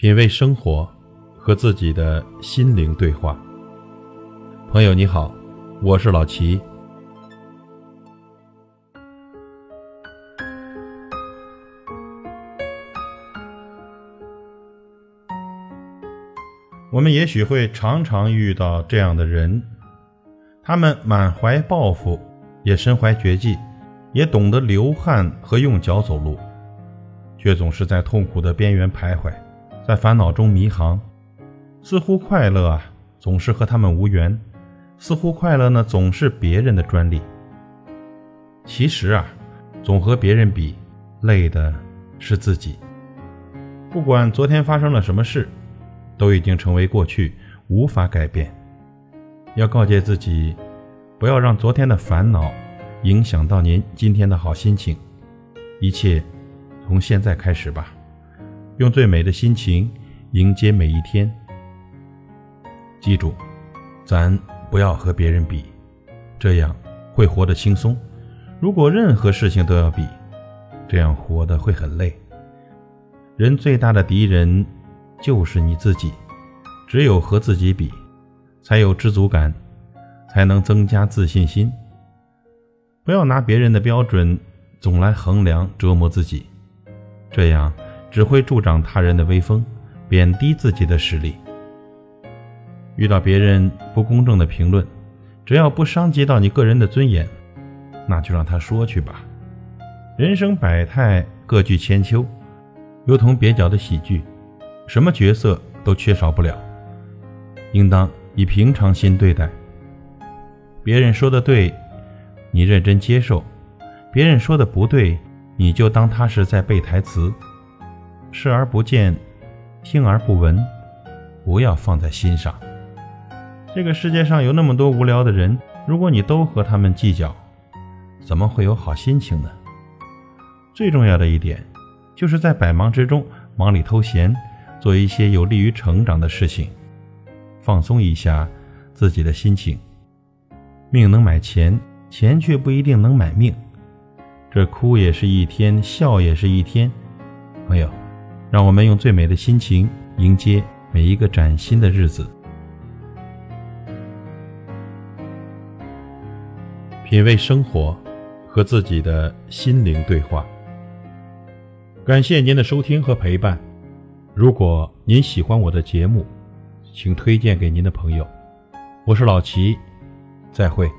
品味生活，和自己的心灵对话。朋友你好，我是老齐。我们也许会常常遇到这样的人，他们满怀抱负，也身怀绝技，也懂得流汗和用脚走路，却总是在痛苦的边缘徘徊。在烦恼中迷航，似乎快乐啊总是和他们无缘，似乎快乐呢总是别人的专利。其实啊，总和别人比，累的是自己。不管昨天发生了什么事，都已经成为过去，无法改变。要告诫自己，不要让昨天的烦恼影响到您今天的好心情。一切从现在开始吧。用最美的心情迎接每一天。记住，咱不要和别人比，这样会活得轻松。如果任何事情都要比，这样活得会很累。人最大的敌人就是你自己，只有和自己比，才有知足感，才能增加自信心。不要拿别人的标准总来衡量折磨自己，这样。只会助长他人的威风，贬低自己的实力。遇到别人不公正的评论，只要不伤及到你个人的尊严，那就让他说去吧。人生百态，各具千秋，如同蹩脚的喜剧，什么角色都缺少不了。应当以平常心对待。别人说的对，你认真接受；别人说的不对，你就当他是在背台词。视而不见，听而不闻，不要放在心上。这个世界上有那么多无聊的人，如果你都和他们计较，怎么会有好心情呢？最重要的一点，就是在百忙之中忙里偷闲，做一些有利于成长的事情，放松一下自己的心情。命能买钱，钱却不一定能买命。这哭也是一天，笑也是一天，朋友。让我们用最美的心情迎接每一个崭新的日子。品味生活，和自己的心灵对话。感谢您的收听和陪伴。如果您喜欢我的节目，请推荐给您的朋友。我是老齐，再会。